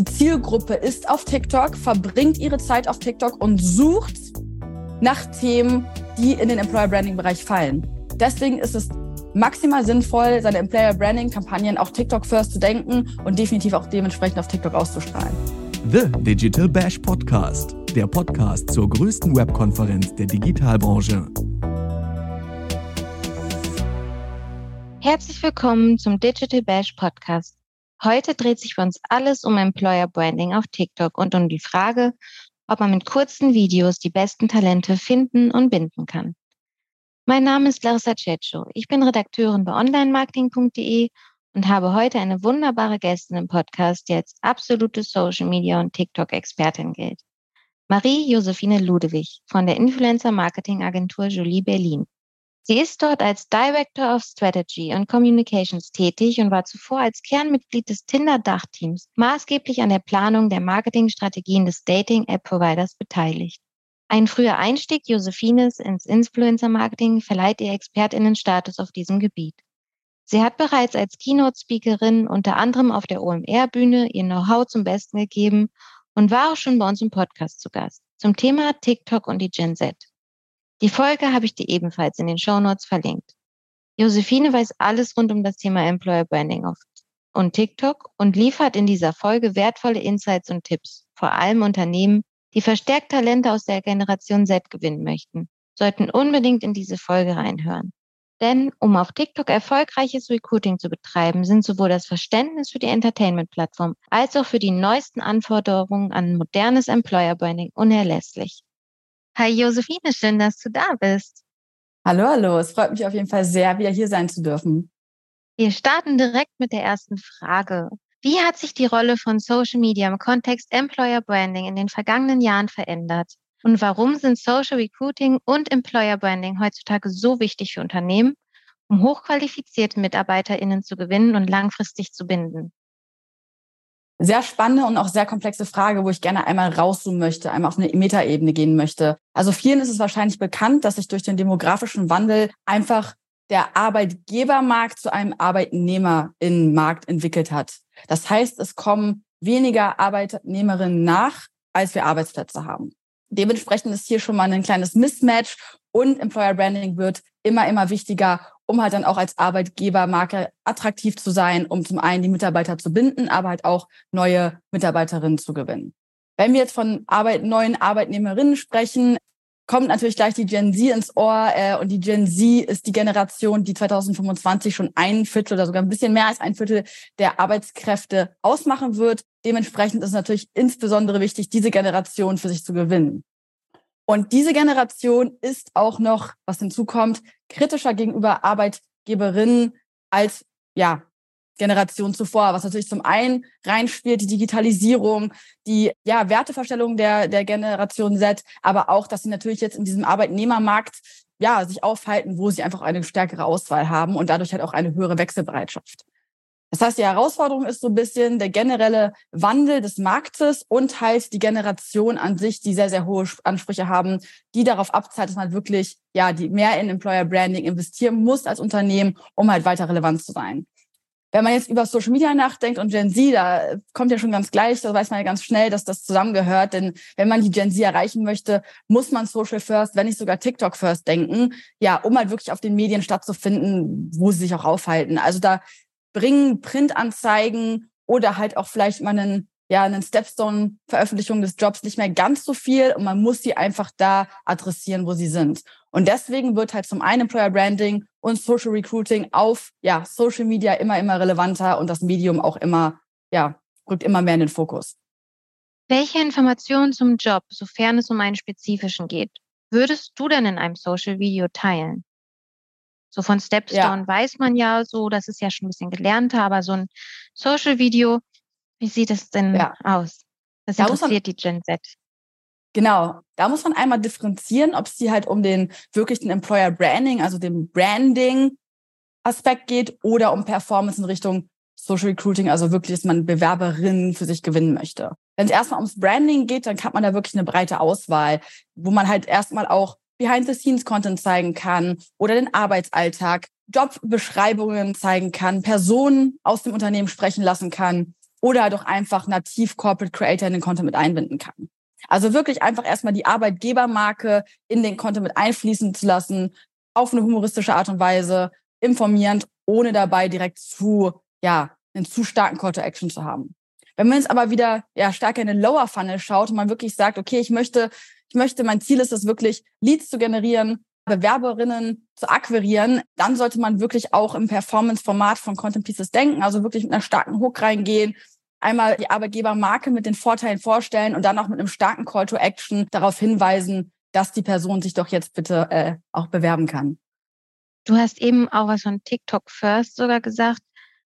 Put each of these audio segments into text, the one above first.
die Zielgruppe ist auf TikTok, verbringt ihre Zeit auf TikTok und sucht nach Themen, die in den Employer Branding Bereich fallen. Deswegen ist es maximal sinnvoll, seine Employer Branding Kampagnen auch TikTok First zu denken und definitiv auch dementsprechend auf TikTok auszustrahlen. The Digital Bash Podcast, der Podcast zur größten Webkonferenz der Digitalbranche. Herzlich willkommen zum Digital Bash Podcast. Heute dreht sich für uns alles um Employer Branding auf TikTok und um die Frage, ob man mit kurzen Videos die besten Talente finden und binden kann. Mein Name ist Larissa Cecho. Ich bin Redakteurin bei onlinemarketing.de und habe heute eine wunderbare Gästin im Podcast, die als absolute Social Media und TikTok-Expertin gilt. Marie-Josephine Ludewig von der Influencer Marketing Agentur Jolie Berlin. Sie ist dort als Director of Strategy and Communications tätig und war zuvor als Kernmitglied des Tinder-Dachteams maßgeblich an der Planung der Marketingstrategien des Dating-App-Providers beteiligt. Ein früher Einstieg Josephines ins Influencer-Marketing verleiht ihr ExpertInnenstatus auf diesem Gebiet. Sie hat bereits als Keynote-Speakerin unter anderem auf der OMR-Bühne ihr Know-how zum Besten gegeben und war auch schon bei uns im Podcast zu Gast zum Thema TikTok und die Gen Z. Die Folge habe ich dir ebenfalls in den Show Notes verlinkt. Josephine weiß alles rund um das Thema Employer Branding auf und TikTok und liefert in dieser Folge wertvolle Insights und Tipps, vor allem Unternehmen, die verstärkt Talente aus der Generation Z gewinnen möchten, sollten unbedingt in diese Folge reinhören. Denn um auf TikTok erfolgreiches Recruiting zu betreiben, sind sowohl das Verständnis für die Entertainment-Plattform als auch für die neuesten Anforderungen an modernes Employer Branding unerlässlich. Hi Josephine, schön, dass du da bist. Hallo, hallo. Es freut mich auf jeden Fall sehr, wieder hier sein zu dürfen. Wir starten direkt mit der ersten Frage. Wie hat sich die Rolle von Social Media im Kontext Employer Branding in den vergangenen Jahren verändert? Und warum sind Social Recruiting und Employer Branding heutzutage so wichtig für Unternehmen, um hochqualifizierte MitarbeiterInnen zu gewinnen und langfristig zu binden? Sehr spannende und auch sehr komplexe Frage, wo ich gerne einmal rauszoomen möchte, einmal auf eine Metaebene gehen möchte. Also vielen ist es wahrscheinlich bekannt, dass sich durch den demografischen Wandel einfach der Arbeitgebermarkt zu einem Arbeitnehmerinnenmarkt entwickelt hat. Das heißt, es kommen weniger Arbeitnehmerinnen nach, als wir Arbeitsplätze haben. Dementsprechend ist hier schon mal ein kleines Mismatch und Employer Branding wird immer, immer wichtiger, um halt dann auch als Arbeitgebermarke attraktiv zu sein, um zum einen die Mitarbeiter zu binden, aber halt auch neue Mitarbeiterinnen zu gewinnen. Wenn wir jetzt von Arbeit, neuen Arbeitnehmerinnen sprechen, kommt natürlich gleich die Gen Z ins Ohr. Äh, und die Gen Z ist die Generation, die 2025 schon ein Viertel oder sogar ein bisschen mehr als ein Viertel der Arbeitskräfte ausmachen wird. Dementsprechend ist es natürlich insbesondere wichtig, diese Generation für sich zu gewinnen. Und diese Generation ist auch noch, was hinzukommt, kritischer gegenüber Arbeitgeberinnen als ja, Generation zuvor, was natürlich zum einen reinspielt, die Digitalisierung, die ja, Werteverstellung der, der Generation Z, aber auch, dass sie natürlich jetzt in diesem Arbeitnehmermarkt ja, sich aufhalten, wo sie einfach eine stärkere Auswahl haben und dadurch halt auch eine höhere Wechselbereitschaft. Das heißt, die Herausforderung ist so ein bisschen der generelle Wandel des Marktes und halt die Generation an sich, die sehr, sehr hohe Ansprüche haben, die darauf abzahlt, dass man wirklich, ja, die mehr in Employer Branding investieren muss als Unternehmen, um halt weiter relevant zu sein. Wenn man jetzt über Social Media nachdenkt und Gen Z, da kommt ja schon ganz gleich, da weiß man ja ganz schnell, dass das zusammengehört. Denn wenn man die Gen Z erreichen möchte, muss man Social First, wenn nicht sogar TikTok First denken, ja, um halt wirklich auf den Medien stattzufinden, wo sie sich auch aufhalten. Also da bringen Printanzeigen oder halt auch vielleicht mal einen, ja, einen Stepstone-Veröffentlichung des Jobs nicht mehr ganz so viel und man muss sie einfach da adressieren, wo sie sind. Und deswegen wird halt zum einen Employer Branding und Social Recruiting auf, ja, Social Media immer, immer relevanter und das Medium auch immer, ja, rückt immer mehr in den Fokus. Welche Informationen zum Job, sofern es um einen spezifischen geht, würdest du denn in einem Social Video teilen? So von Stepstone ja. weiß man ja so, das ist ja schon ein bisschen gelernter, aber so ein Social Video, wie sieht es denn ja. aus? Das da interessiert man, die Gen Z. Genau, da muss man einmal differenzieren, ob es hier halt um den wirklichen Employer Branding, also den Branding Aspekt geht oder um Performance in Richtung Social Recruiting, also wirklich, dass man Bewerberinnen für sich gewinnen möchte. Wenn es erstmal ums Branding geht, dann hat man da wirklich eine breite Auswahl, wo man halt erstmal auch Behind-the-Scenes-Content zeigen kann oder den Arbeitsalltag, Jobbeschreibungen zeigen kann, Personen aus dem Unternehmen sprechen lassen kann. oder doch einfach nativ Corporate Creator in den Content mit einbinden kann. Also wirklich einfach erstmal die Arbeitgebermarke in den Content mit einfließen zu lassen, auf eine humoristische Art und Weise, informierend, ohne dabei direkt zu, ja, einen zu starken Call to Action zu haben. Wenn man jetzt aber wieder ja, stärker in den Lower Funnel schaut und man wirklich sagt, okay, ich möchte, ich möchte, mein Ziel ist es wirklich, Leads zu generieren, Bewerberinnen zu akquirieren, dann sollte man wirklich auch im Performance-Format von Content Pieces denken, also wirklich mit einer starken Hook reingehen, einmal die Arbeitgebermarke mit den Vorteilen vorstellen und dann auch mit einem starken Call to Action darauf hinweisen, dass die Person sich doch jetzt bitte äh, auch bewerben kann. Du hast eben auch was von TikTok First sogar gesagt.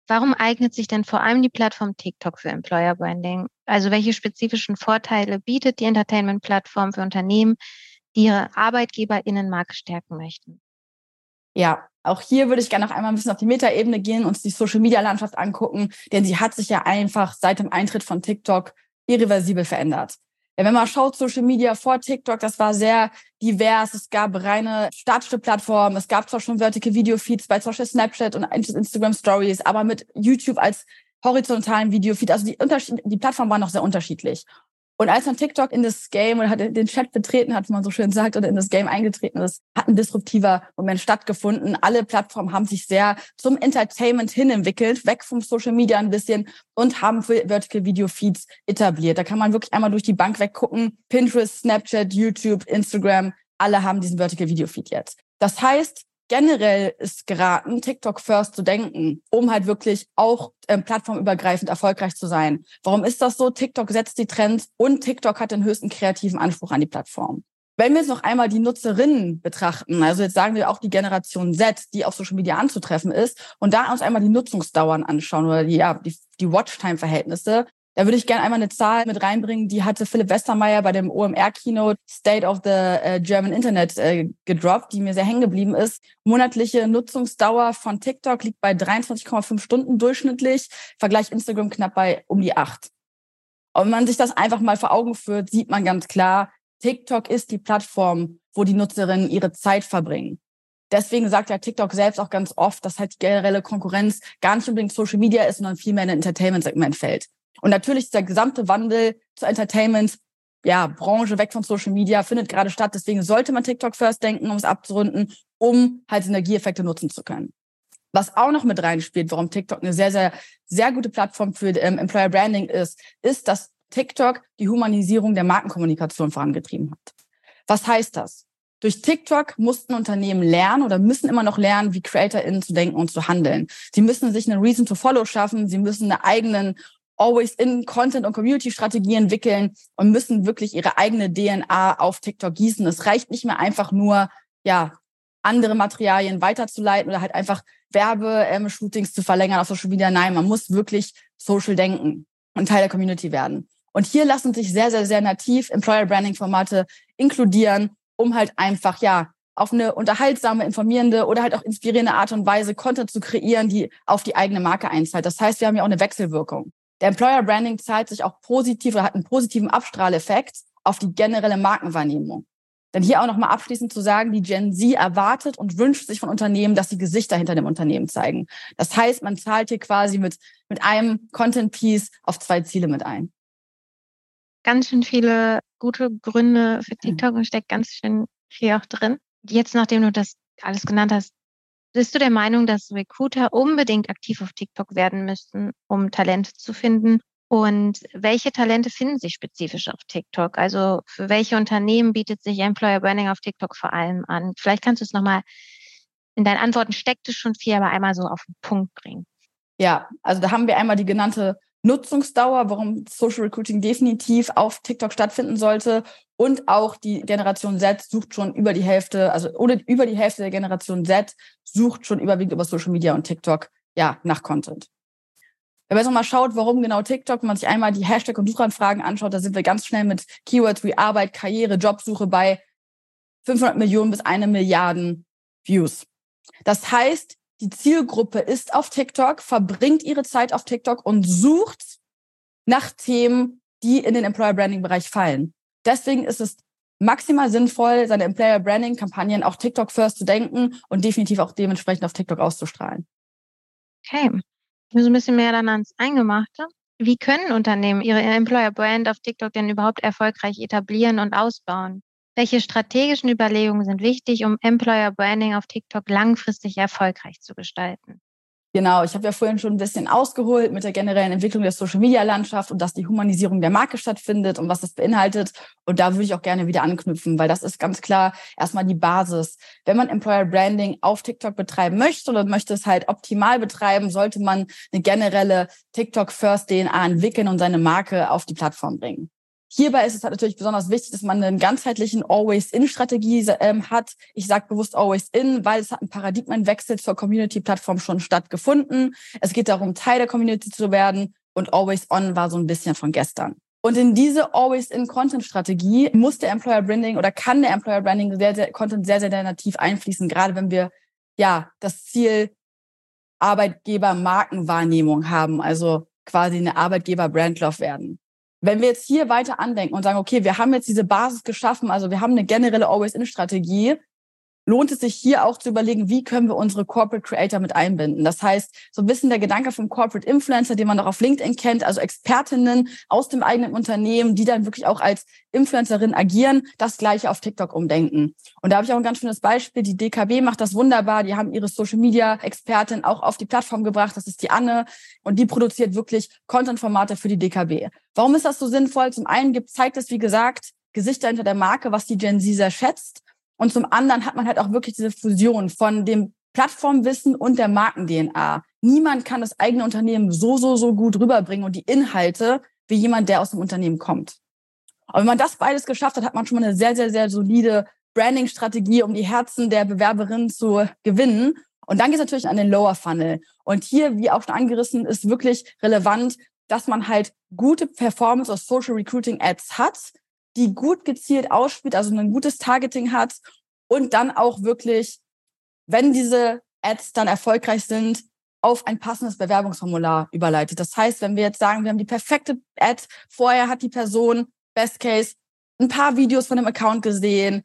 Warum eignet sich denn vor allem die Plattform TikTok für Employer Branding? Also welche spezifischen Vorteile bietet die Entertainment-Plattform für Unternehmen, die ihre ArbeitgeberInnenmarke stärken möchten? Ja, auch hier würde ich gerne noch einmal ein bisschen auf die Metaebene gehen, uns die Social-Media-Landschaft angucken, denn sie hat sich ja einfach seit dem Eintritt von TikTok irreversibel verändert. Wenn man schaut, Social Media vor TikTok, das war sehr divers. Es gab reine statische Plattformen. Es gab zwar schon Vertical Video Feeds bei Beispiel Snapchat und Instagram Stories, aber mit YouTube als horizontalen Video Feed. Also die, Unterschied die Plattformen waren noch sehr unterschiedlich. Und als dann TikTok in das Game oder hat den Chat betreten hat, wie man so schön sagt, oder in das Game eingetreten ist, hat ein disruptiver Moment stattgefunden. Alle Plattformen haben sich sehr zum Entertainment hin entwickelt, weg vom Social Media ein bisschen und haben Vertical Video Feeds etabliert. Da kann man wirklich einmal durch die Bank weggucken. Pinterest, Snapchat, YouTube, Instagram, alle haben diesen Vertical Video Feed jetzt. Das heißt, generell ist geraten, TikTok first zu denken, um halt wirklich auch ähm, plattformübergreifend erfolgreich zu sein. Warum ist das so? TikTok setzt die Trends und TikTok hat den höchsten kreativen Anspruch an die Plattform. Wenn wir jetzt noch einmal die Nutzerinnen betrachten, also jetzt sagen wir auch die Generation Z, die auf Social Media anzutreffen ist, und da uns einmal die Nutzungsdauern anschauen oder die, ja, die, die Watchtime-Verhältnisse, da würde ich gerne einmal eine Zahl mit reinbringen, die hatte Philipp Westermeier bei dem OMR-Keynote State of the äh, German Internet äh, gedroppt, die mir sehr hängen geblieben ist. Monatliche Nutzungsdauer von TikTok liegt bei 23,5 Stunden durchschnittlich, Vergleich Instagram knapp bei um die acht. Und wenn man sich das einfach mal vor Augen führt, sieht man ganz klar, TikTok ist die Plattform, wo die Nutzerinnen ihre Zeit verbringen. Deswegen sagt ja TikTok selbst auch ganz oft, dass halt die generelle Konkurrenz gar nicht unbedingt Social Media ist, sondern vielmehr in ein Entertainment-Segment fällt. Und natürlich ist der gesamte Wandel zur Entertainment, ja, Branche weg von Social Media findet gerade statt. Deswegen sollte man TikTok first denken, um es abzurunden, um halt Synergieeffekte nutzen zu können. Was auch noch mit reinspielt, warum TikTok eine sehr, sehr, sehr gute Plattform für ähm, Employer Branding ist, ist, dass TikTok die Humanisierung der Markenkommunikation vorangetrieben hat. Was heißt das? Durch TikTok mussten Unternehmen lernen oder müssen immer noch lernen, wie CreatorInnen zu denken und zu handeln. Sie müssen sich eine Reason to Follow schaffen. Sie müssen eine eigenen always in Content und Community Strategie entwickeln und müssen wirklich ihre eigene DNA auf TikTok gießen. Es reicht nicht mehr einfach nur, ja, andere Materialien weiterzuleiten oder halt einfach Werbeshootings zu verlängern auf Social Media. Nein, man muss wirklich social denken und Teil der Community werden. Und hier lassen sich sehr, sehr, sehr nativ Employer Branding Formate inkludieren, um halt einfach, ja, auf eine unterhaltsame, informierende oder halt auch inspirierende Art und Weise Content zu kreieren, die auf die eigene Marke einzahlt. Das heißt, wir haben ja auch eine Wechselwirkung. Der Employer Branding zahlt sich auch positiv oder hat einen positiven Abstrahleffekt auf die generelle Markenwahrnehmung. Denn hier auch nochmal abschließend zu sagen, die Gen Z erwartet und wünscht sich von Unternehmen, dass sie Gesichter hinter dem Unternehmen zeigen. Das heißt, man zahlt hier quasi mit, mit einem Content Piece auf zwei Ziele mit ein. Ganz schön viele gute Gründe für TikTok und steckt ganz schön viel auch drin. Jetzt, nachdem du das alles genannt hast, bist du der Meinung, dass Recruiter unbedingt aktiv auf TikTok werden müssten, um Talente zu finden? Und welche Talente finden sich spezifisch auf TikTok? Also für welche Unternehmen bietet sich Employer Branding auf TikTok vor allem an? Vielleicht kannst du es nochmal, in deinen Antworten steckt es schon viel, aber einmal so auf den Punkt bringen. Ja, also da haben wir einmal die genannte Nutzungsdauer, warum Social Recruiting definitiv auf TikTok stattfinden sollte. Und auch die Generation Z sucht schon über die Hälfte, also oder über die Hälfte der Generation Z sucht schon überwiegend über Social Media und TikTok ja nach Content. Wenn man jetzt nochmal schaut, warum genau TikTok, wenn man sich einmal die Hashtag- und Suchanfragen anschaut, da sind wir ganz schnell mit Keywords wie Arbeit, Karriere, Jobsuche bei 500 Millionen bis eine Milliarden Views. Das heißt, die Zielgruppe ist auf TikTok, verbringt ihre Zeit auf TikTok und sucht nach Themen, die in den Employer Branding Bereich fallen. Deswegen ist es maximal sinnvoll, seine Employer Branding Kampagnen auch TikTok first zu denken und definitiv auch dementsprechend auf TikTok auszustrahlen. Okay. So ein bisschen mehr dann ans Eingemachte. Wie können Unternehmen ihre Employer Brand auf TikTok denn überhaupt erfolgreich etablieren und ausbauen? Welche strategischen Überlegungen sind wichtig, um Employer Branding auf TikTok langfristig erfolgreich zu gestalten? Genau, ich habe ja vorhin schon ein bisschen ausgeholt mit der generellen Entwicklung der Social-Media-Landschaft und dass die Humanisierung der Marke stattfindet und was das beinhaltet. Und da würde ich auch gerne wieder anknüpfen, weil das ist ganz klar erstmal die Basis. Wenn man Employer Branding auf TikTok betreiben möchte oder möchte es halt optimal betreiben, sollte man eine generelle TikTok First DNA entwickeln und seine Marke auf die Plattform bringen. Hierbei ist es halt natürlich besonders wichtig, dass man einen ganzheitlichen Always-In-Strategie ähm, hat. Ich sage bewusst Always-In, weil es hat ein Paradigmenwechsel zur Community-Plattform schon stattgefunden. Es geht darum, Teil der Community zu werden und Always-On war so ein bisschen von gestern. Und in diese Always-In-Content-Strategie muss der Employer Branding oder kann der Employer Branding sehr, sehr, Content sehr, sehr nativ einfließen, gerade wenn wir ja das Ziel Arbeitgeber-Markenwahrnehmung haben, also quasi eine Arbeitgeber-Brand-Love werden. Wenn wir jetzt hier weiter andenken und sagen, okay, wir haben jetzt diese Basis geschaffen, also wir haben eine generelle Always-In-Strategie, lohnt es sich hier auch zu überlegen, wie können wir unsere Corporate Creator mit einbinden. Das heißt, so ein bisschen der Gedanke vom Corporate Influencer, den man auch auf LinkedIn kennt, also Expertinnen aus dem eigenen Unternehmen, die dann wirklich auch als Influencerin agieren, das gleiche auf TikTok umdenken. Und da habe ich auch ein ganz schönes Beispiel. Die DKB macht das wunderbar. Die haben ihre Social Media Expertin auch auf die Plattform gebracht. Das ist die Anne. Und die produziert wirklich Content-Formate für die DKB. Warum ist das so sinnvoll? Zum einen gibt, zeigt es, wie gesagt, Gesichter hinter der Marke, was die Gen Z sehr schätzt. Und zum anderen hat man halt auch wirklich diese Fusion von dem Plattformwissen und der Marken-DNA. Niemand kann das eigene Unternehmen so, so, so gut rüberbringen und die Inhalte wie jemand, der aus dem Unternehmen kommt. Aber wenn man das beides geschafft hat, hat man schon mal eine sehr, sehr, sehr solide Branding-Strategie, um die Herzen der Bewerberinnen zu gewinnen. Und dann geht es natürlich an den Lower Funnel. Und hier, wie auch schon angerissen, ist wirklich relevant, dass man halt gute Performance aus Social Recruiting Ads hat, die gut gezielt ausspielt, also ein gutes Targeting hat und dann auch wirklich, wenn diese Ads dann erfolgreich sind, auf ein passendes Bewerbungsformular überleitet. Das heißt, wenn wir jetzt sagen, wir haben die perfekte Ad, vorher hat die Person, Best Case, ein paar Videos von dem Account gesehen,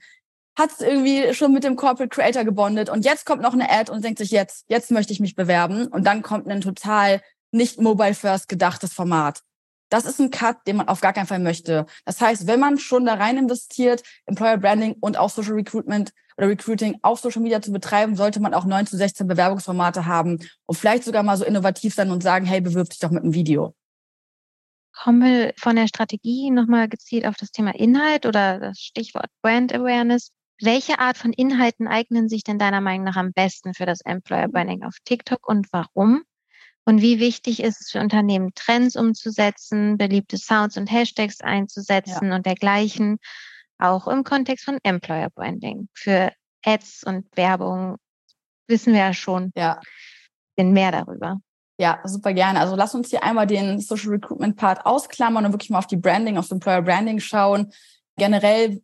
hat es irgendwie schon mit dem Corporate Creator gebondet und jetzt kommt noch eine Ad und denkt sich jetzt, jetzt möchte ich mich bewerben und dann kommt ein total nicht mobile first gedachtes Format. Das ist ein Cut, den man auf gar keinen Fall möchte. Das heißt, wenn man schon da rein investiert, Employer Branding und auch Social Recruitment oder Recruiting auf Social Media zu betreiben, sollte man auch 9 zu 16 Bewerbungsformate haben und vielleicht sogar mal so innovativ sein und sagen, hey, bewirb dich doch mit einem Video. Kommen wir von der Strategie nochmal gezielt auf das Thema Inhalt oder das Stichwort Brand Awareness. Welche Art von Inhalten eignen sich denn deiner Meinung nach am besten für das Employer Branding auf TikTok und warum? Und wie wichtig ist es für Unternehmen, Trends umzusetzen, beliebte Sounds und Hashtags einzusetzen ja. und dergleichen, auch im Kontext von Employer Branding. Für Ads und Werbung wissen wir ja schon ja. bin mehr darüber. Ja, super gerne. Also lass uns hier einmal den Social Recruitment Part ausklammern und wirklich mal auf die Branding, auf Employer Branding schauen. Generell,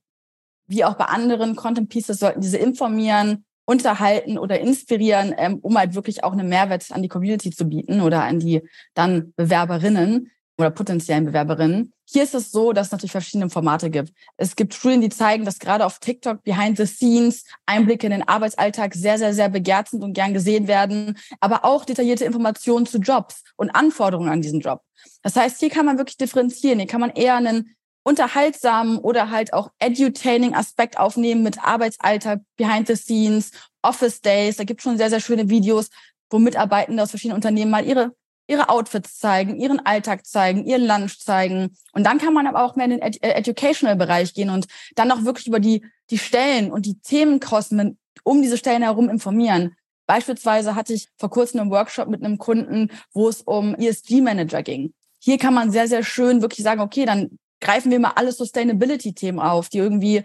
wie auch bei anderen Content Pieces, sollten diese informieren, unterhalten oder inspirieren, ähm, um halt wirklich auch einen Mehrwert an die Community zu bieten oder an die dann Bewerberinnen oder potenziellen Bewerberinnen. Hier ist es so, dass es natürlich verschiedene Formate gibt. Es gibt Studien, die zeigen, dass gerade auf TikTok behind the scenes Einblicke in den Arbeitsalltag sehr, sehr, sehr begehrt sind und gern gesehen werden, aber auch detaillierte Informationen zu Jobs und Anforderungen an diesen Job. Das heißt, hier kann man wirklich differenzieren. Hier kann man eher einen unterhaltsamen oder halt auch edutaining Aspekt aufnehmen mit Arbeitsalltag, Behind the Scenes, Office Days. Da gibt es schon sehr, sehr schöne Videos, wo Mitarbeitende aus verschiedenen Unternehmen mal ihre ihre Outfits zeigen, ihren Alltag zeigen, ihren Lunch zeigen. Und dann kann man aber auch mehr in den Ed äh, Educational-Bereich gehen und dann auch wirklich über die, die Stellen und die Themenkosten um diese Stellen herum informieren. Beispielsweise hatte ich vor kurzem einen Workshop mit einem Kunden, wo es um ESG-Manager ging. Hier kann man sehr, sehr schön wirklich sagen, okay, dann greifen wir mal alle Sustainability-Themen auf, die irgendwie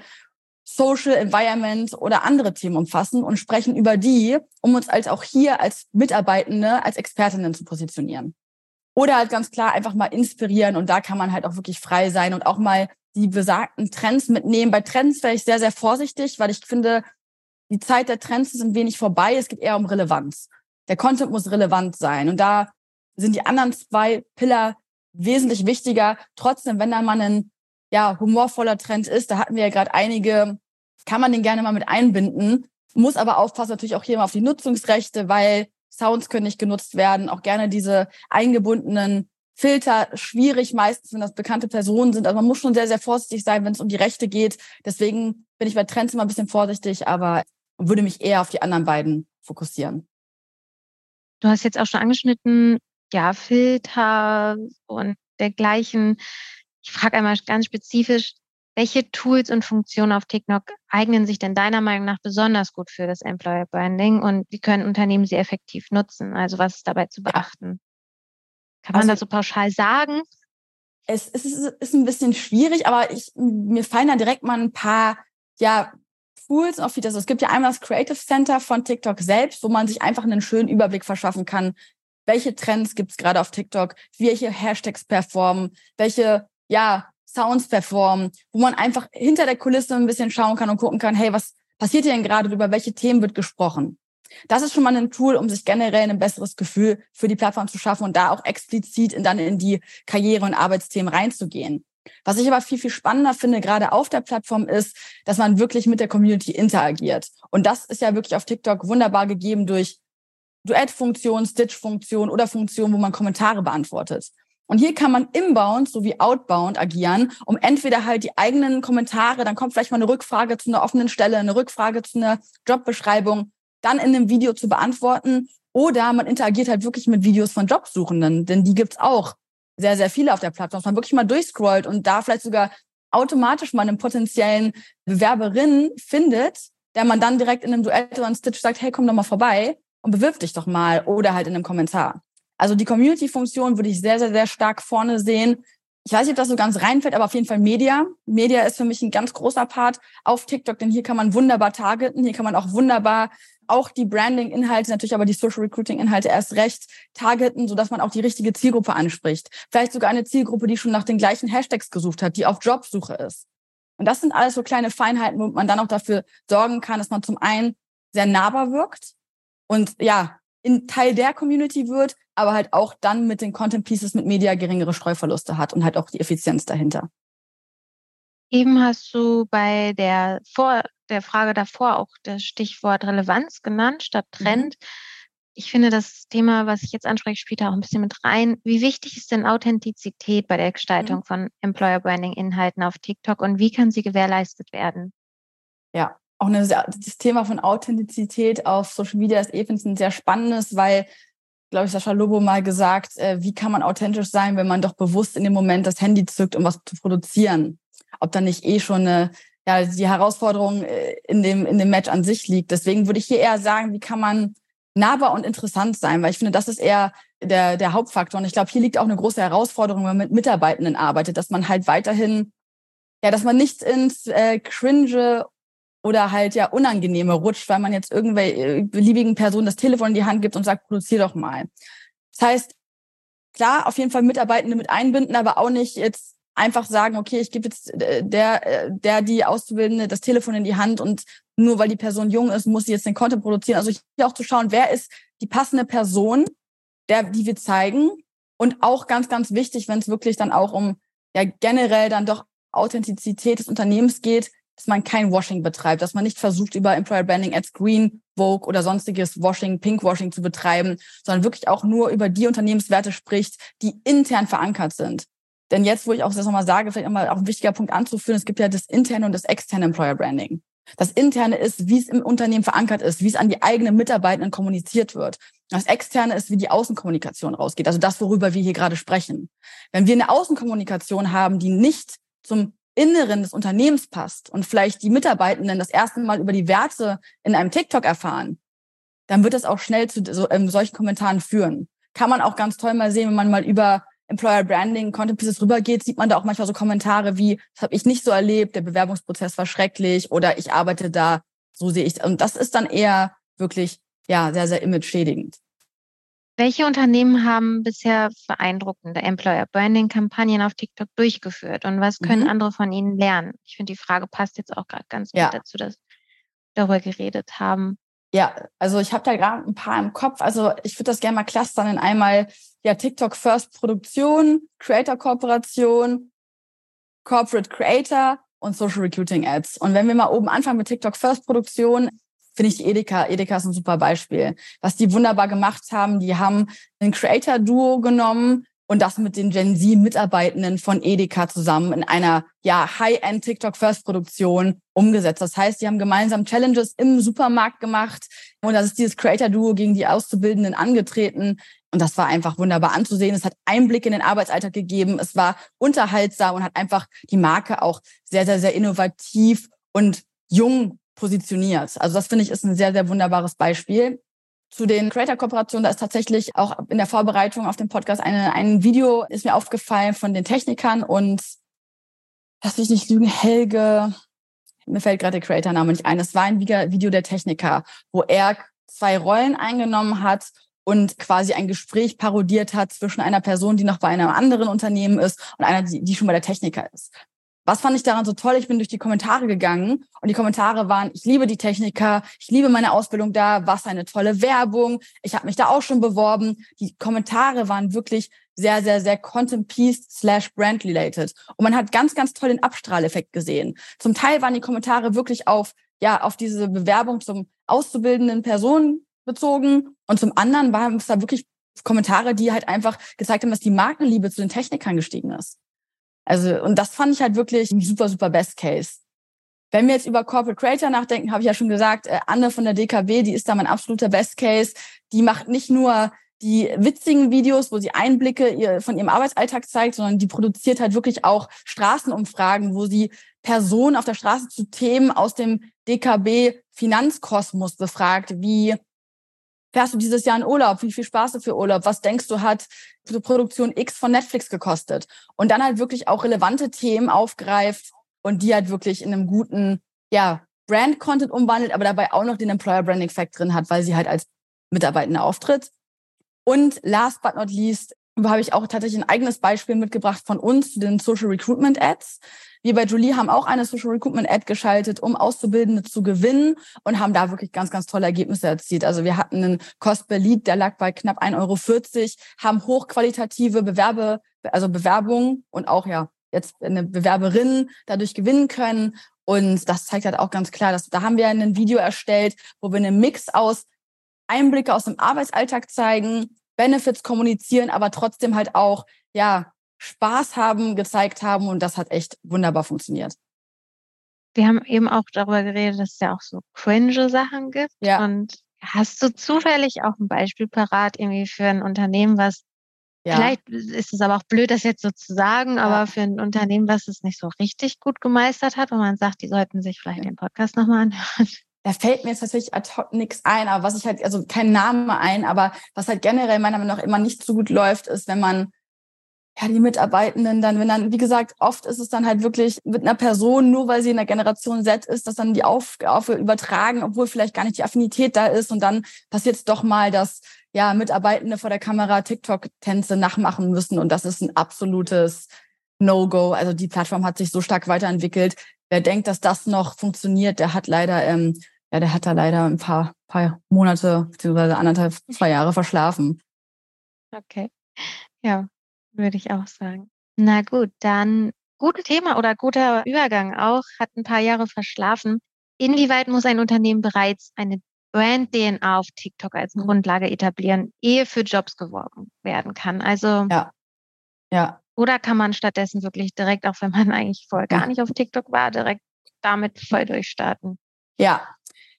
Social Environment oder andere Themen umfassen und sprechen über die, um uns als auch hier als Mitarbeitende, als Expertinnen zu positionieren. Oder halt ganz klar einfach mal inspirieren und da kann man halt auch wirklich frei sein und auch mal die besagten Trends mitnehmen. Bei Trends wäre ich sehr, sehr vorsichtig, weil ich finde, die Zeit der Trends ist ein wenig vorbei. Es geht eher um Relevanz. Der Content muss relevant sein. Und da sind die anderen zwei Pillar wesentlich wichtiger. Trotzdem, wenn da mal ein ja, humorvoller Trend ist, da hatten wir ja gerade einige, kann man den gerne mal mit einbinden. Muss aber aufpassen natürlich auch hier mal auf die Nutzungsrechte, weil Sounds können nicht genutzt werden. Auch gerne diese eingebundenen Filter schwierig meistens, wenn das bekannte Personen sind. Also man muss schon sehr, sehr vorsichtig sein, wenn es um die Rechte geht. Deswegen bin ich bei Trends immer ein bisschen vorsichtig, aber würde mich eher auf die anderen beiden fokussieren. Du hast jetzt auch schon angeschnitten, ja, Filter und dergleichen. Ich frage einmal ganz spezifisch, welche Tools und Funktionen auf TikTok eignen sich denn deiner Meinung nach besonders gut für das Employer Branding und wie können Unternehmen sie effektiv nutzen? Also was ist dabei zu beachten? Kann man also, das so pauschal sagen? Es, es ist, ist ein bisschen schwierig, aber ich, mir fallen da direkt mal ein paar ja, Tools auf das. Es gibt ja einmal das Creative Center von TikTok selbst, wo man sich einfach einen schönen Überblick verschaffen kann. Welche Trends gibt es gerade auf TikTok? Welche Hashtags performen? Welche, ja, Sounds performen? Wo man einfach hinter der Kulisse ein bisschen schauen kann und gucken kann, hey, was passiert hier denn gerade? Über welche Themen wird gesprochen? Das ist schon mal ein Tool, um sich generell ein besseres Gefühl für die Plattform zu schaffen und da auch explizit in, dann in die Karriere- und Arbeitsthemen reinzugehen. Was ich aber viel, viel spannender finde, gerade auf der Plattform, ist, dass man wirklich mit der Community interagiert. Und das ist ja wirklich auf TikTok wunderbar gegeben durch Duett-Funktion, Stitch-Funktion oder Funktion, wo man Kommentare beantwortet. Und hier kann man inbound sowie outbound agieren, um entweder halt die eigenen Kommentare, dann kommt vielleicht mal eine Rückfrage zu einer offenen Stelle, eine Rückfrage zu einer Jobbeschreibung, dann in einem Video zu beantworten. Oder man interagiert halt wirklich mit Videos von Jobsuchenden, denn die gibt's auch sehr, sehr viele auf der Plattform, dass man wirklich mal durchscrollt und da vielleicht sogar automatisch mal einen potenziellen Bewerberin findet, der man dann direkt in einem Duett oder einem Stitch sagt, hey, komm doch mal vorbei und bewirb dich doch mal oder halt in einem Kommentar. Also die Community-Funktion würde ich sehr, sehr, sehr stark vorne sehen. Ich weiß nicht, ob das so ganz reinfällt, aber auf jeden Fall Media. Media ist für mich ein ganz großer Part auf TikTok, denn hier kann man wunderbar targeten, hier kann man auch wunderbar auch die Branding-Inhalte, natürlich aber die Social Recruiting-Inhalte erst recht targeten, sodass man auch die richtige Zielgruppe anspricht. Vielleicht sogar eine Zielgruppe, die schon nach den gleichen Hashtags gesucht hat, die auf Jobsuche ist. Und das sind alles so kleine Feinheiten, wo man dann auch dafür sorgen kann, dass man zum einen sehr nahbar wirkt und ja, in Teil der Community wird, aber halt auch dann mit den Content Pieces mit Media geringere Streuverluste hat und halt auch die Effizienz dahinter. Eben hast du bei der Vor der Frage davor auch das Stichwort Relevanz genannt statt mhm. Trend. Mhm. Ich finde das Thema, was ich jetzt anspreche, spielt da auch ein bisschen mit rein. Wie wichtig ist denn Authentizität bei der Gestaltung mhm. von Employer Branding Inhalten auf TikTok und wie kann sie gewährleistet werden? Ja, auch eine, das Thema von Authentizität auf Social Media ist eben ein sehr spannendes, weil, glaube ich, Sascha Lobo mal gesagt, äh, wie kann man authentisch sein, wenn man doch bewusst in dem Moment das Handy zückt, um was zu produzieren? Ob da nicht eh schon eine ja, die Herausforderung äh, in dem, in dem Match an sich liegt. Deswegen würde ich hier eher sagen, wie kann man nahbar und interessant sein, weil ich finde, das ist eher der, der Hauptfaktor. Und ich glaube, hier liegt auch eine große Herausforderung, wenn man mit Mitarbeitenden arbeitet, dass man halt weiterhin, ja, dass man nicht ins äh, Cringe oder halt ja unangenehme rutscht, weil man jetzt irgendwelche äh, beliebigen Personen das Telefon in die Hand gibt und sagt, produzier doch mal. Das heißt, klar, auf jeden Fall Mitarbeitende mit einbinden, aber auch nicht jetzt einfach sagen, okay, ich gebe jetzt äh, der, äh, der, die Auszubildende das Telefon in die Hand und nur weil die Person jung ist, muss sie jetzt den Content produzieren. Also hier auch zu schauen, wer ist die passende Person, der, die wir zeigen. Und auch ganz, ganz wichtig, wenn es wirklich dann auch um ja generell dann doch Authentizität des Unternehmens geht, dass man kein Washing betreibt, dass man nicht versucht, über Employer Branding als Green, Vogue oder sonstiges Washing, Pinkwashing zu betreiben, sondern wirklich auch nur über die Unternehmenswerte spricht, die intern verankert sind. Denn jetzt, wo ich auch das nochmal sage, vielleicht nochmal auch ein wichtiger Punkt anzuführen, es gibt ja das interne und das externe Employer Branding. Das interne ist, wie es im Unternehmen verankert ist, wie es an die eigenen Mitarbeitenden kommuniziert wird. Das externe ist, wie die Außenkommunikation rausgeht, also das, worüber wir hier gerade sprechen. Wenn wir eine Außenkommunikation haben, die nicht zum Inneren des Unternehmens passt und vielleicht die Mitarbeitenden das erste Mal über die Werte in einem TikTok erfahren, dann wird das auch schnell zu so, ähm, solchen Kommentaren führen. Kann man auch ganz toll mal sehen, wenn man mal über Employer Branding, Content Pieces rübergeht, sieht man da auch manchmal so Kommentare wie, das habe ich nicht so erlebt, der Bewerbungsprozess war schrecklich oder ich arbeite da, so sehe ich. Und das ist dann eher wirklich, ja, sehr, sehr image-schädigend. Welche Unternehmen haben bisher beeindruckende Employer Branding Kampagnen auf TikTok durchgeführt und was können mhm. andere von ihnen lernen? Ich finde, die Frage passt jetzt auch gerade ganz gut ja. dazu, dass wir darüber geredet haben. Ja, also ich habe da gerade ein paar im Kopf. Also ich würde das gerne mal clustern in einmal ja TikTok First Produktion, Creator Kooperation, Corporate Creator und Social Recruiting Ads. Und wenn wir mal oben anfangen mit TikTok First Produktion, finde ich Edeka, Edeka ist ein super Beispiel. Was die wunderbar gemacht haben, die haben ein Creator Duo genommen, und das mit den Gen Z-Mitarbeitenden von Edeka zusammen in einer ja, High-End TikTok First Produktion umgesetzt. Das heißt, die haben gemeinsam Challenges im Supermarkt gemacht und das ist dieses Creator-Duo gegen die Auszubildenden angetreten. Und das war einfach wunderbar anzusehen. Es hat Einblick in den Arbeitsalltag gegeben. Es war unterhaltsam und hat einfach die Marke auch sehr, sehr, sehr innovativ und jung positioniert. Also das finde ich ist ein sehr, sehr wunderbares Beispiel. Zu den Creator-Kooperationen, da ist tatsächlich auch in der Vorbereitung auf den Podcast eine, ein Video ist mir aufgefallen von den Technikern und lass mich nicht lügen, Helge, mir fällt gerade der Creator-Name nicht ein. Es war ein Video der Techniker, wo er zwei Rollen eingenommen hat und quasi ein Gespräch parodiert hat zwischen einer Person, die noch bei einem anderen Unternehmen ist und einer, die, die schon bei der Techniker ist. Was fand ich daran so toll? Ich bin durch die Kommentare gegangen und die Kommentare waren, ich liebe die Techniker, ich liebe meine Ausbildung da, was eine tolle Werbung, ich habe mich da auch schon beworben. Die Kommentare waren wirklich sehr, sehr, sehr Content Piece slash Brand related. Und man hat ganz, ganz toll den Abstrahleffekt gesehen. Zum Teil waren die Kommentare wirklich auf, ja, auf diese Bewerbung zum auszubildenden Personen bezogen und zum anderen waren es da wirklich Kommentare, die halt einfach gezeigt haben, dass die Markenliebe zu den Technikern gestiegen ist. Also, und das fand ich halt wirklich ein super, super Best Case. Wenn wir jetzt über Corporate Creator nachdenken, habe ich ja schon gesagt, äh, Anne von der DKW, die ist da mein absoluter Best Case. Die macht nicht nur die witzigen Videos, wo sie Einblicke von ihrem Arbeitsalltag zeigt, sondern die produziert halt wirklich auch Straßenumfragen, wo sie Personen auf der Straße zu Themen aus dem DKB Finanzkosmos befragt, wie fährst du dieses Jahr in Urlaub? Wie viel Spaß du für Urlaub? Was denkst du, hat die Produktion X von Netflix gekostet? Und dann halt wirklich auch relevante Themen aufgreift und die halt wirklich in einem guten, ja, Brand-Content umwandelt, aber dabei auch noch den Employer-Branding-Fact drin hat, weil sie halt als Mitarbeitende auftritt. Und last but not least habe ich auch tatsächlich ein eigenes Beispiel mitgebracht von uns zu den Social Recruitment Ads. Wir bei Julie haben auch eine Social Recruitment Ad geschaltet, um Auszubildende zu gewinnen und haben da wirklich ganz, ganz tolle Ergebnisse erzielt. Also wir hatten einen Cost per Lead, der lag bei knapp 1,40 Euro, haben hochqualitative Bewerbe, also Bewerbungen und auch ja jetzt eine Bewerberin dadurch gewinnen können. Und das zeigt halt auch ganz klar, dass da haben wir ein Video erstellt, wo wir einen Mix aus Einblicke aus dem Arbeitsalltag zeigen, Benefits kommunizieren, aber trotzdem halt auch ja Spaß haben, gezeigt haben und das hat echt wunderbar funktioniert. Wir haben eben auch darüber geredet, dass es ja auch so cringe Sachen gibt. Ja. Und hast du zufällig auch ein Beispiel parat irgendwie für ein Unternehmen, was ja. vielleicht ist es aber auch blöd, das jetzt so zu sagen, ja. aber für ein Unternehmen, was es nicht so richtig gut gemeistert hat, wo man sagt, die sollten sich vielleicht den Podcast nochmal anhören. Da fällt mir jetzt tatsächlich ad hoc nichts ein, aber was ich halt, also kein Name ein, aber was halt generell meiner Meinung nach immer nicht so gut läuft, ist, wenn man ja, die Mitarbeitenden dann, wenn dann, wie gesagt, oft ist es dann halt wirklich mit einer Person, nur weil sie in der Generation Z ist, dass dann die Aufgabe übertragen, obwohl vielleicht gar nicht die Affinität da ist und dann passiert es doch mal, dass ja Mitarbeitende vor der Kamera TikTok-Tänze nachmachen müssen und das ist ein absolutes No-Go. Also die Plattform hat sich so stark weiterentwickelt. Wer denkt, dass das noch funktioniert, der hat leider, ähm, ja, der hat da leider ein paar, paar Monate beziehungsweise anderthalb, zwei Jahre verschlafen. Okay. Ja, würde ich auch sagen. Na gut, dann gutes Thema oder guter Übergang auch, hat ein paar Jahre verschlafen. Inwieweit muss ein Unternehmen bereits eine Brand-DNA auf TikTok als mhm. Grundlage etablieren, ehe für Jobs geworben werden kann? Also ja. Ja. Oder kann man stattdessen wirklich direkt, auch wenn man eigentlich vorher gar nicht auf TikTok war, direkt damit voll durchstarten? Ja.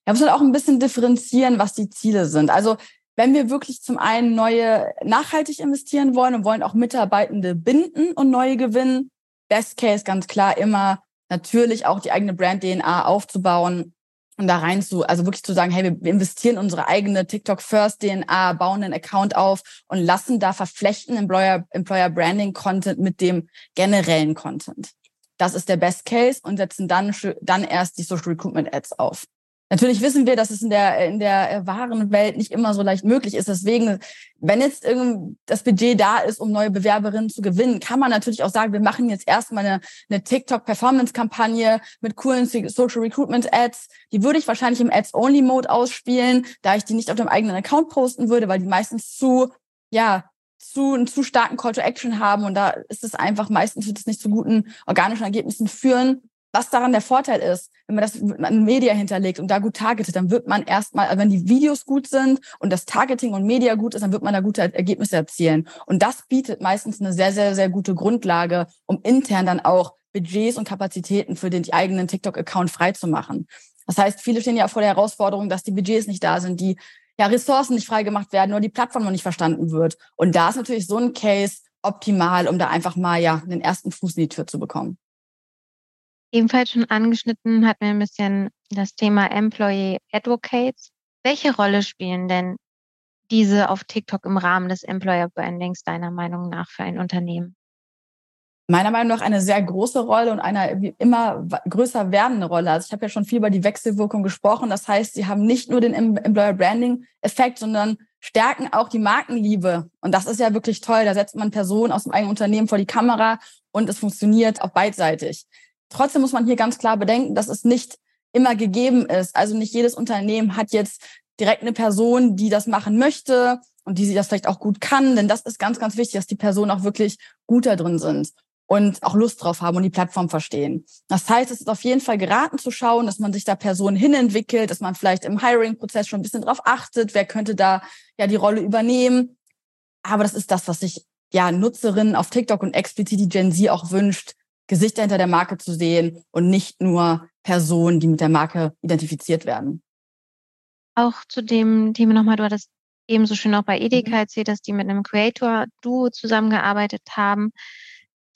Da muss man auch ein bisschen differenzieren, was die Ziele sind. Also wenn wir wirklich zum einen neue nachhaltig investieren wollen und wollen auch Mitarbeitende binden und neue gewinnen, Best Case ganz klar immer natürlich auch die eigene Brand DNA aufzubauen und da rein zu, also wirklich zu sagen, hey, wir investieren unsere eigene TikTok First DNA, bauen einen Account auf und lassen da verflechten Employer, Employer Branding Content mit dem generellen Content. Das ist der Best Case und setzen dann, dann erst die Social Recruitment Ads auf. Natürlich wissen wir, dass es in der, in der äh, wahren Welt nicht immer so leicht möglich ist. Deswegen, wenn jetzt irgend das Budget da ist, um neue Bewerberinnen zu gewinnen, kann man natürlich auch sagen, wir machen jetzt erstmal eine, eine TikTok-Performance-Kampagne mit coolen Social Recruitment Ads. Die würde ich wahrscheinlich im Ads-Only-Mode ausspielen, da ich die nicht auf dem eigenen Account posten würde, weil die meistens zu, ja, zu, einen zu starken Call to Action haben und da ist es einfach meistens wird es nicht zu guten organischen Ergebnissen führen. Was daran der Vorteil ist, wenn man das in Media hinterlegt und da gut targetet, dann wird man erstmal, also wenn die Videos gut sind und das Targeting und Media gut ist, dann wird man da gute Ergebnisse erzielen. Und das bietet meistens eine sehr, sehr, sehr gute Grundlage, um intern dann auch Budgets und Kapazitäten für den eigenen TikTok-Account freizumachen. Das heißt, viele stehen ja vor der Herausforderung, dass die Budgets nicht da sind, die ja, Ressourcen nicht freigemacht werden oder die Plattform noch nicht verstanden wird. Und da ist natürlich so ein Case optimal, um da einfach mal ja den ersten Fuß in die Tür zu bekommen. Ebenfalls schon angeschnitten hat mir ein bisschen das Thema Employee Advocates. Welche Rolle spielen denn diese auf TikTok im Rahmen des Employer Brandings deiner Meinung nach für ein Unternehmen? meiner Meinung nach eine sehr große Rolle und eine immer größer werdende Rolle. Also ich habe ja schon viel über die Wechselwirkung gesprochen. Das heißt, sie haben nicht nur den Employer Branding Effekt, sondern stärken auch die Markenliebe. Und das ist ja wirklich toll. Da setzt man Personen aus dem eigenen Unternehmen vor die Kamera und es funktioniert auch beidseitig. Trotzdem muss man hier ganz klar bedenken, dass es nicht immer gegeben ist. Also nicht jedes Unternehmen hat jetzt direkt eine Person, die das machen möchte und die sie das vielleicht auch gut kann. Denn das ist ganz, ganz wichtig, dass die Personen auch wirklich gut da drin sind und auch Lust drauf haben und die Plattform verstehen. Das heißt, es ist auf jeden Fall geraten zu schauen, dass man sich da Personen hinentwickelt, dass man vielleicht im Hiring-Prozess schon ein bisschen drauf achtet, wer könnte da ja die Rolle übernehmen. Aber das ist das, was sich ja Nutzerinnen auf TikTok und explizit die Gen Z auch wünscht, Gesichter hinter der Marke zu sehen und nicht nur Personen, die mit der Marke identifiziert werden. Auch zu dem Thema nochmal, du hattest ebenso schön auch bei Edeka mhm. erzählt, dass die mit einem Creator-Duo zusammengearbeitet haben.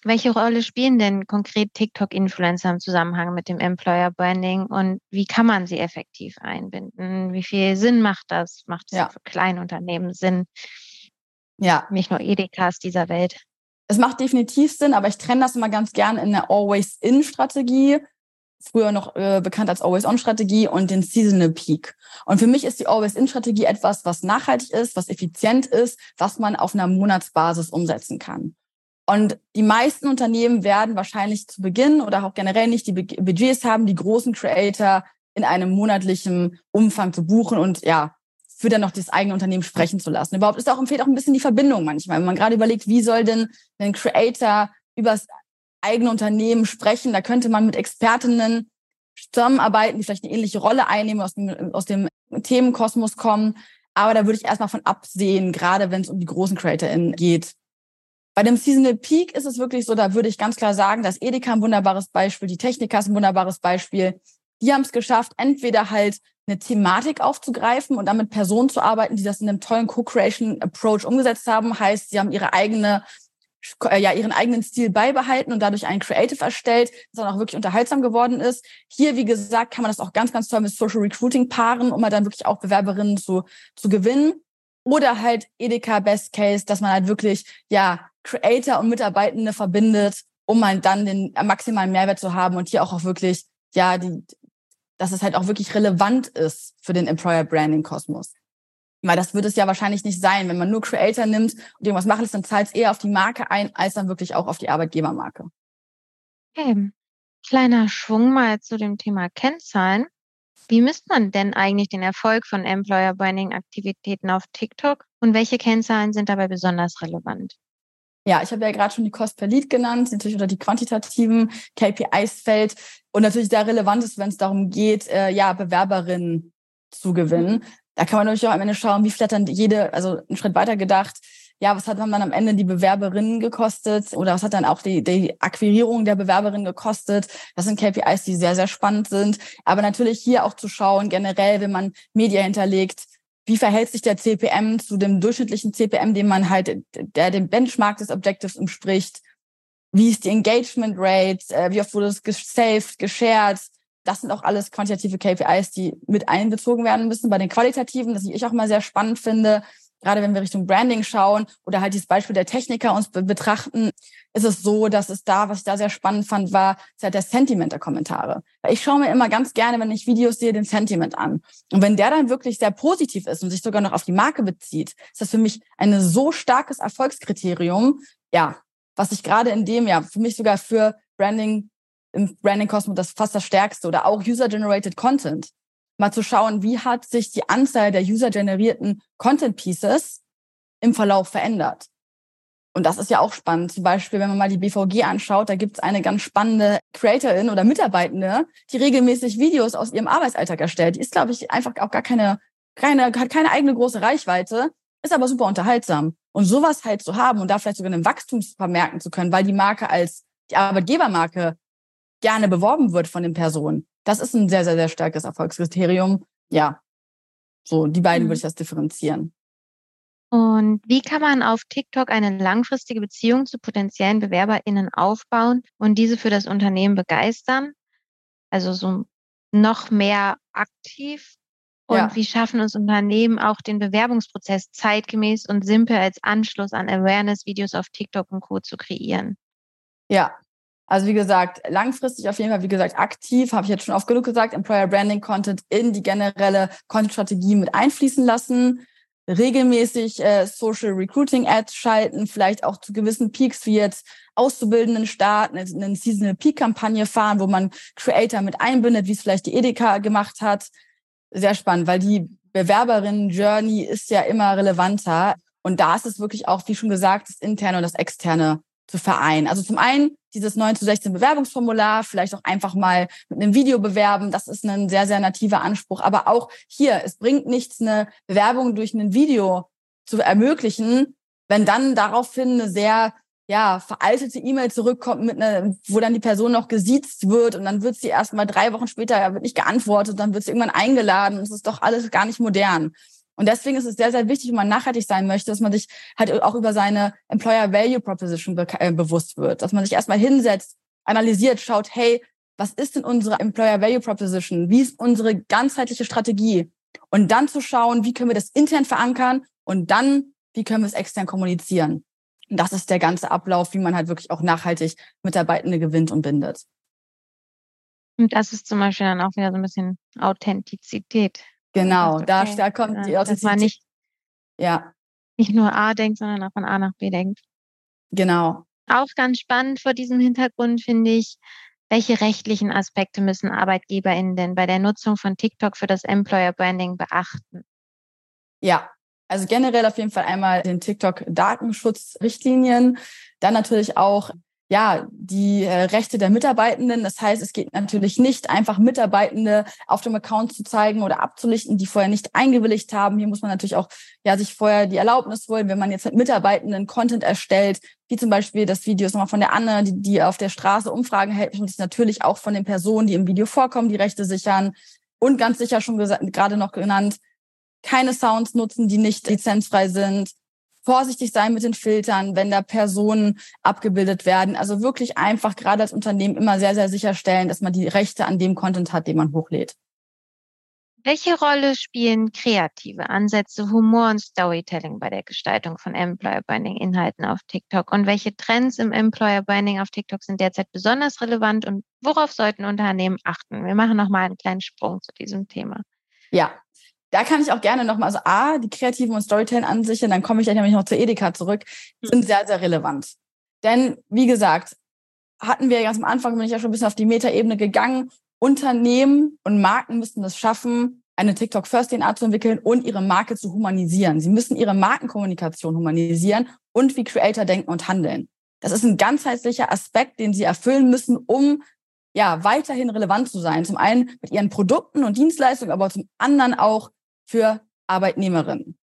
Welche Rolle spielen denn konkret TikTok-Influencer im Zusammenhang mit dem Employer Branding und wie kann man sie effektiv einbinden? Wie viel Sinn macht das? Macht es ja. für Kleinunternehmen Sinn? Ja. Nicht nur Edekas dieser Welt. Es macht definitiv Sinn, aber ich trenne das immer ganz gern in der Always-In-Strategie, früher noch äh, bekannt als Always-On-Strategie und den Seasonal Peak. Und für mich ist die Always-In-Strategie etwas, was nachhaltig ist, was effizient ist, was man auf einer Monatsbasis umsetzen kann. Und die meisten Unternehmen werden wahrscheinlich zu Beginn oder auch generell nicht die Budgets haben, die großen Creator in einem monatlichen Umfang zu buchen und ja, für dann noch das eigene Unternehmen sprechen zu lassen. Überhaupt ist auch, fehlt auch ein bisschen die Verbindung manchmal. Wenn man gerade überlegt, wie soll denn ein Creator über das eigene Unternehmen sprechen, da könnte man mit Expertinnen zusammenarbeiten, die vielleicht eine ähnliche Rolle einnehmen, aus dem, aus dem Themenkosmos kommen. Aber da würde ich erstmal von absehen, gerade wenn es um die großen CreatorInnen geht. Bei dem Seasonal Peak ist es wirklich so, da würde ich ganz klar sagen, dass Edeka ein wunderbares Beispiel, die Techniker ist ein wunderbares Beispiel. Die haben es geschafft, entweder halt eine Thematik aufzugreifen und damit Personen zu arbeiten, die das in einem tollen Co-Creation Approach umgesetzt haben. Heißt, sie haben ihre eigene äh, ja ihren eigenen Stil beibehalten und dadurch ein Creative erstellt, das dann auch wirklich unterhaltsam geworden ist. Hier, wie gesagt, kann man das auch ganz, ganz toll mit Social Recruiting paaren, um halt dann wirklich auch Bewerberinnen zu, zu gewinnen. Oder halt Edeka Best Case, dass man halt wirklich, ja, Creator und Mitarbeitende verbindet, um halt dann den maximalen Mehrwert zu haben und hier auch, auch wirklich, ja, die, dass es halt auch wirklich relevant ist für den Employer Branding Kosmos. Weil das wird es ja wahrscheinlich nicht sein. Wenn man nur Creator nimmt und irgendwas machen lässt, dann zahlt es eher auf die Marke ein, als dann wirklich auch auf die Arbeitgebermarke. Okay. Kleiner Schwung mal zu dem Thema Kennzahlen. Wie misst man denn eigentlich den Erfolg von Employer Branding Aktivitäten auf TikTok und welche Kennzahlen sind dabei besonders relevant? Ja, ich habe ja gerade schon die Cost per Lead genannt, die natürlich unter die quantitativen KPIs fällt und natürlich sehr relevant ist, wenn es darum geht, äh, ja, Bewerberinnen zu gewinnen. Mhm. Da kann man natürlich auch am Ende schauen, wie viel hat dann jede, also einen Schritt weiter gedacht, ja, was hat dann am Ende die Bewerberinnen gekostet oder was hat dann auch die, die Akquirierung der Bewerberinnen gekostet? Das sind KPIs, die sehr, sehr spannend sind. Aber natürlich hier auch zu schauen, generell, wenn man Media hinterlegt, wie verhält sich der CPM zu dem durchschnittlichen CPM, den man halt, der dem Benchmark des Objectives entspricht? Wie ist die Engagement Rate? Äh, wie oft wurde es gesaved, geshared? Das sind auch alles quantitative KPIs, die mit einbezogen werden müssen. Bei den qualitativen, das ich auch mal sehr spannend finde, gerade wenn wir Richtung Branding schauen oder halt dieses Beispiel der Techniker uns betrachten, ist es so, dass es da, was ich da sehr spannend fand, war ist halt der Sentiment der Kommentare. Weil ich schaue mir immer ganz gerne, wenn ich Videos sehe, den Sentiment an. Und wenn der dann wirklich sehr positiv ist und sich sogar noch auf die Marke bezieht, ist das für mich ein so starkes Erfolgskriterium, ja, was ich gerade in dem, ja, für mich sogar für Branding im Branding Cosmos das fast das stärkste oder auch User-Generated Content mal zu schauen, wie hat sich die Anzahl der user-generierten Content Pieces im Verlauf verändert. Und das ist ja auch spannend. Zum Beispiel, wenn man mal die BVG anschaut, da gibt es eine ganz spannende Creatorin oder Mitarbeitende, die regelmäßig Videos aus ihrem Arbeitsalltag erstellt. Die ist, glaube ich, einfach auch gar keine, keine, hat keine eigene große Reichweite, ist aber super unterhaltsam. Und sowas halt zu haben und da vielleicht sogar einen Wachstum vermerken zu können, weil die Marke als die Arbeitgebermarke gerne beworben wird von den Personen. Das ist ein sehr, sehr, sehr starkes Erfolgskriterium. Ja, so die beiden mhm. würde ich das differenzieren. Und wie kann man auf TikTok eine langfristige Beziehung zu potenziellen BewerberInnen aufbauen und diese für das Unternehmen begeistern? Also so noch mehr aktiv. Und ja. wie schaffen uns Unternehmen auch den Bewerbungsprozess zeitgemäß und simpel als Anschluss an Awareness-Videos auf TikTok und Co. zu kreieren? Ja, also wie gesagt, langfristig auf jeden Fall, wie gesagt, aktiv, habe ich jetzt schon oft genug gesagt, Employer Branding Content in die generelle Content-Strategie mit einfließen lassen regelmäßig äh, Social Recruiting Ads schalten, vielleicht auch zu gewissen Peaks wie jetzt Auszubildenden starten, eine Seasonal Peak Kampagne fahren, wo man Creator mit einbindet, wie es vielleicht die Edeka gemacht hat. Sehr spannend, weil die Bewerberinnen Journey ist ja immer relevanter. Und da ist es wirklich auch, wie schon gesagt, das interne und das externe zu vereinen. Also zum einen dieses 9 zu 16 Bewerbungsformular, vielleicht auch einfach mal mit einem Video bewerben. Das ist ein sehr, sehr nativer Anspruch. Aber auch hier, es bringt nichts, eine Bewerbung durch ein Video zu ermöglichen, wenn dann daraufhin eine sehr ja, veraltete E-Mail zurückkommt, mit einer, wo dann die Person noch gesiezt wird und dann wird sie erst mal drei Wochen später wird nicht geantwortet, dann wird sie irgendwann eingeladen. Es ist doch alles gar nicht modern. Und deswegen ist es sehr, sehr wichtig, wenn man nachhaltig sein möchte, dass man sich halt auch über seine Employer Value Proposition be äh, bewusst wird, dass man sich erstmal hinsetzt, analysiert, schaut, hey, was ist denn unsere Employer Value Proposition? Wie ist unsere ganzheitliche Strategie? Und dann zu schauen, wie können wir das intern verankern und dann, wie können wir es extern kommunizieren? Und das ist der ganze Ablauf, wie man halt wirklich auch nachhaltig Mitarbeitende gewinnt und bindet. Und das ist zum Beispiel dann auch wieder so ein bisschen Authentizität. Genau, okay. da, da kommt ja, die Authentizität. Dass man nicht, ja. nicht nur A denkt, sondern auch von A nach B denkt. Genau. Auch ganz spannend vor diesem Hintergrund finde ich, welche rechtlichen Aspekte müssen ArbeitgeberInnen denn bei der Nutzung von TikTok für das Employer Branding beachten? Ja, also generell auf jeden Fall einmal den TikTok-Datenschutzrichtlinien, dann natürlich auch ja, die äh, Rechte der Mitarbeitenden. Das heißt, es geht natürlich nicht einfach Mitarbeitende auf dem Account zu zeigen oder abzulichten, die vorher nicht eingewilligt haben. Hier muss man natürlich auch ja sich vorher die Erlaubnis holen, wenn man jetzt mit Mitarbeitenden Content erstellt, wie zum Beispiel das Video ist nochmal von der Anne, die, die auf der Straße Umfragen hält, und das natürlich auch von den Personen, die im Video vorkommen, die Rechte sichern. Und ganz sicher schon gerade noch genannt, keine Sounds nutzen, die nicht lizenzfrei sind vorsichtig sein mit den Filtern, wenn da Personen abgebildet werden. Also wirklich einfach gerade als Unternehmen immer sehr, sehr sicherstellen, dass man die Rechte an dem Content hat, den man hochlädt. Welche Rolle spielen kreative Ansätze, Humor und Storytelling bei der Gestaltung von Employer Branding Inhalten auf TikTok? Und welche Trends im Employer Branding auf TikTok sind derzeit besonders relevant und worauf sollten Unternehmen achten? Wir machen nochmal einen kleinen Sprung zu diesem Thema. Ja, da kann ich auch gerne nochmal, also A, die kreativen und Storytelling-Ansichten, dann komme ich gleich nämlich noch zur Edeka zurück, hm. sind sehr, sehr relevant. Denn, wie gesagt, hatten wir ganz am Anfang, bin ich ja schon ein bisschen auf die Metaebene gegangen. Unternehmen und Marken müssen es schaffen, eine TikTok First DNA zu entwickeln und ihre Marke zu humanisieren. Sie müssen ihre Markenkommunikation humanisieren und wie Creator denken und handeln. Das ist ein ganzheitlicher Aspekt, den sie erfüllen müssen, um ja weiterhin relevant zu sein. Zum einen mit ihren Produkten und Dienstleistungen, aber zum anderen auch für Arbeitnehmerinnen.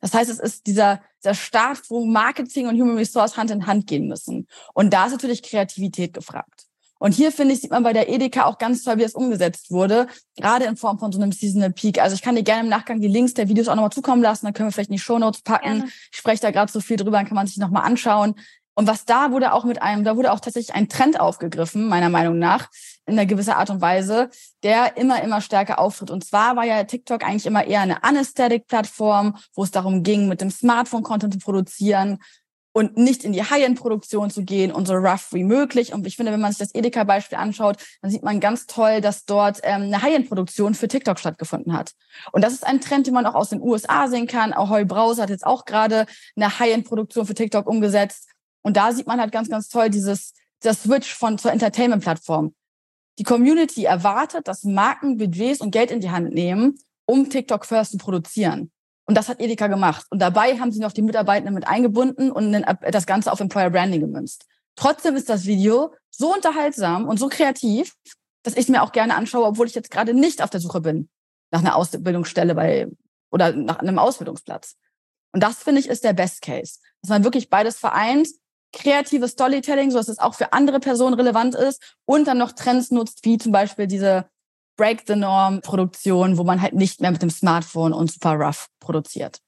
Das heißt, es ist dieser, dieser Start, wo Marketing und Human Resource Hand in Hand gehen müssen. Und da ist natürlich Kreativität gefragt. Und hier finde ich, sieht man bei der Edeka auch ganz toll, wie es umgesetzt wurde, gerade in Form von so einem Seasonal Peak. Also ich kann dir gerne im Nachgang die Links der Videos auch nochmal zukommen lassen, dann können wir vielleicht in die Show Notes packen. Gerne. Ich spreche da gerade so viel drüber, dann kann man sich nochmal anschauen. Und was da wurde auch mit einem, da wurde auch tatsächlich ein Trend aufgegriffen, meiner Meinung nach, in einer gewisser Art und Weise, der immer, immer stärker auftritt. Und zwar war ja TikTok eigentlich immer eher eine Anesthetic-Plattform, wo es darum ging, mit dem Smartphone Content zu produzieren und nicht in die High-End-Produktion zu gehen und so rough wie möglich. Und ich finde, wenn man sich das Edeka-Beispiel anschaut, dann sieht man ganz toll, dass dort ähm, eine High-End-Produktion für TikTok stattgefunden hat. Und das ist ein Trend, den man auch aus den USA sehen kann. Heu Browser hat jetzt auch gerade eine High-End-Produktion für TikTok umgesetzt. Und da sieht man halt ganz, ganz toll dieses, das Switch von zur Entertainment-Plattform. Die Community erwartet, dass Marken Budgets und Geld in die Hand nehmen, um TikTok First zu produzieren. Und das hat Edeka gemacht. Und dabei haben sie noch die Mitarbeitenden mit eingebunden und das Ganze auf Employer Branding gemünzt. Trotzdem ist das Video so unterhaltsam und so kreativ, dass ich es mir auch gerne anschaue, obwohl ich jetzt gerade nicht auf der Suche bin nach einer Ausbildungsstelle bei oder nach einem Ausbildungsplatz. Und das finde ich ist der Best Case, dass man wirklich beides vereint, kreatives Storytelling, so dass es auch für andere Personen relevant ist und dann noch Trends nutzt, wie zum Beispiel diese Break the Norm Produktion, wo man halt nicht mehr mit dem Smartphone und super rough produziert.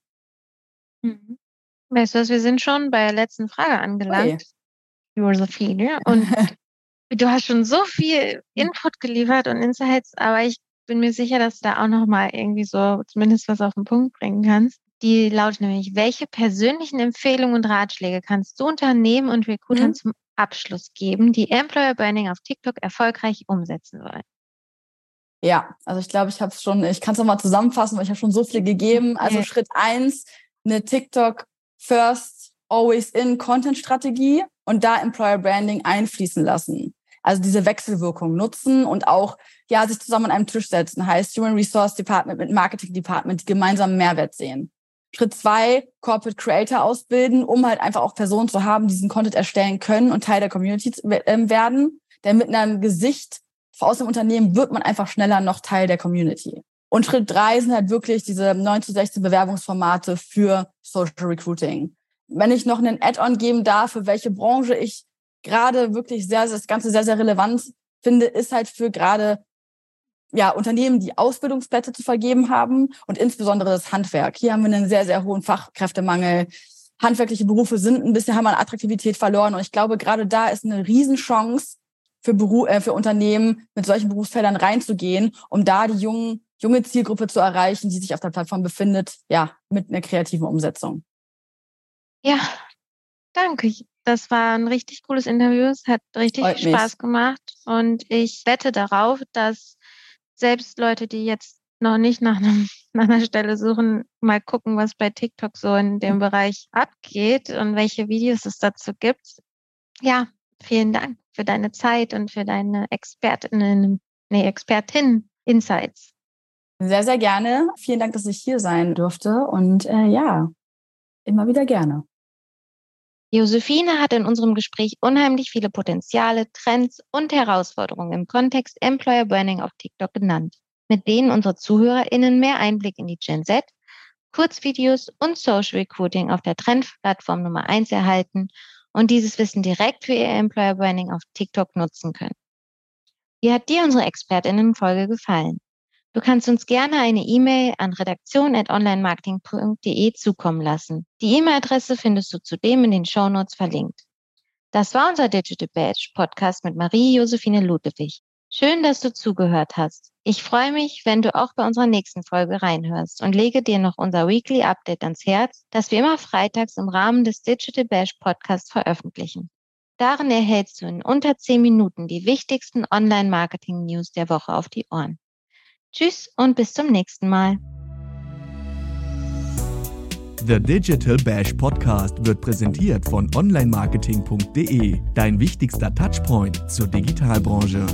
Mhm. Weißt du was, wir sind schon bei der letzten Frage angelangt. Okay. Josephine. Und du hast schon so viel Input geliefert und Insights, aber ich bin mir sicher, dass du da auch noch mal irgendwie so zumindest was auf den Punkt bringen kannst. Die lautet nämlich, welche persönlichen Empfehlungen und Ratschläge kannst du Unternehmen und Recruitern mhm. zum Abschluss geben, die Employer Branding auf TikTok erfolgreich umsetzen wollen? Ja, also ich glaube, ich habe es schon, ich kann es nochmal zusammenfassen, weil ich habe schon so viel gegeben. Also okay. Schritt eins, eine TikTok First Always In Content Strategie und da Employer Branding einfließen lassen. Also diese Wechselwirkung nutzen und auch ja sich zusammen an einem Tisch setzen, heißt Human Resource Department mit Marketing Department, die gemeinsam Mehrwert sehen. Schritt zwei, Corporate Creator ausbilden, um halt einfach auch Personen zu haben, die diesen Content erstellen können und Teil der Community ähm, werden. Denn mit einem Gesicht aus dem Unternehmen wird man einfach schneller noch Teil der Community. Und Schritt drei sind halt wirklich diese 9 zu 16 Bewerbungsformate für Social Recruiting. Wenn ich noch einen Add-on geben darf, für welche Branche ich gerade wirklich sehr, das Ganze sehr, sehr relevant finde, ist halt für gerade ja, Unternehmen, die Ausbildungsplätze zu vergeben haben und insbesondere das Handwerk. Hier haben wir einen sehr, sehr hohen Fachkräftemangel. Handwerkliche Berufe sind ein bisschen, haben an Attraktivität verloren. Und ich glaube, gerade da ist eine Riesenchance für, Beru äh, für Unternehmen, mit solchen Berufsfeldern reinzugehen, um da die jungen, junge Zielgruppe zu erreichen, die sich auf der Plattform befindet, ja, mit einer kreativen Umsetzung. Ja, danke. Das war ein richtig cooles Interview. Es hat richtig Freut Spaß mich. gemacht. Und ich wette darauf, dass selbst Leute, die jetzt noch nicht nach, einem, nach einer Stelle suchen, mal gucken, was bei TikTok so in dem Bereich abgeht und welche Videos es dazu gibt. Ja, vielen Dank für deine Zeit und für deine Expertinnen, nee, Expertin Insights. Sehr, sehr gerne. Vielen Dank, dass ich hier sein durfte und äh, ja, immer wieder gerne. Josephine hat in unserem Gespräch unheimlich viele Potenziale, Trends und Herausforderungen im Kontext Employer Burning auf TikTok genannt, mit denen unsere ZuhörerInnen mehr Einblick in die Gen Z, Kurzvideos und Social Recruiting auf der Trendplattform Nummer 1 erhalten und dieses Wissen direkt für ihr Employer Branding auf TikTok nutzen können. Wie hat dir unsere ExpertInnen-Folge gefallen? Du kannst uns gerne eine E-Mail an redaktion.onlinemarketing.de zukommen lassen. Die E-Mail-Adresse findest du zudem in den Shownotes verlinkt. Das war unser Digital Badge Podcast mit Marie-Josephine Ludewig. Schön, dass du zugehört hast. Ich freue mich, wenn du auch bei unserer nächsten Folge reinhörst und lege dir noch unser Weekly Update ans Herz, das wir immer freitags im Rahmen des Digital Bash Podcasts veröffentlichen. Darin erhältst du in unter 10 Minuten die wichtigsten Online-Marketing-News der Woche auf die Ohren. Tschüss und bis zum nächsten Mal. The Digital Bash Podcast wird präsentiert von onlinemarketing.de, dein wichtigster Touchpoint zur Digitalbranche.